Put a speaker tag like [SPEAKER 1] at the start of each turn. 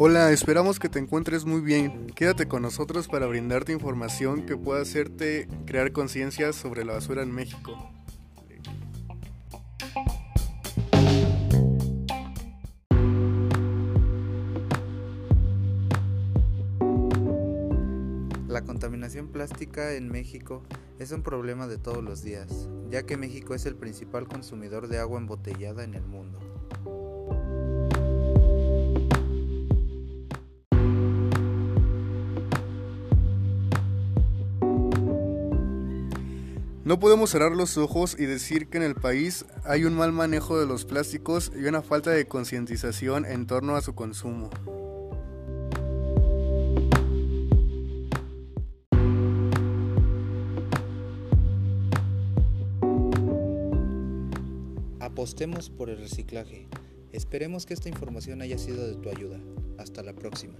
[SPEAKER 1] Hola, esperamos que te encuentres muy bien. Quédate con nosotros para brindarte información que pueda hacerte crear conciencia sobre la basura en México.
[SPEAKER 2] La contaminación plástica en México es un problema de todos los días, ya que México es el principal consumidor de agua embotellada en el mundo.
[SPEAKER 1] No podemos cerrar los ojos y decir que en el país hay un mal manejo de los plásticos y una falta de concientización en torno a su consumo.
[SPEAKER 2] Apostemos por el reciclaje. Esperemos que esta información haya sido de tu ayuda. Hasta la próxima.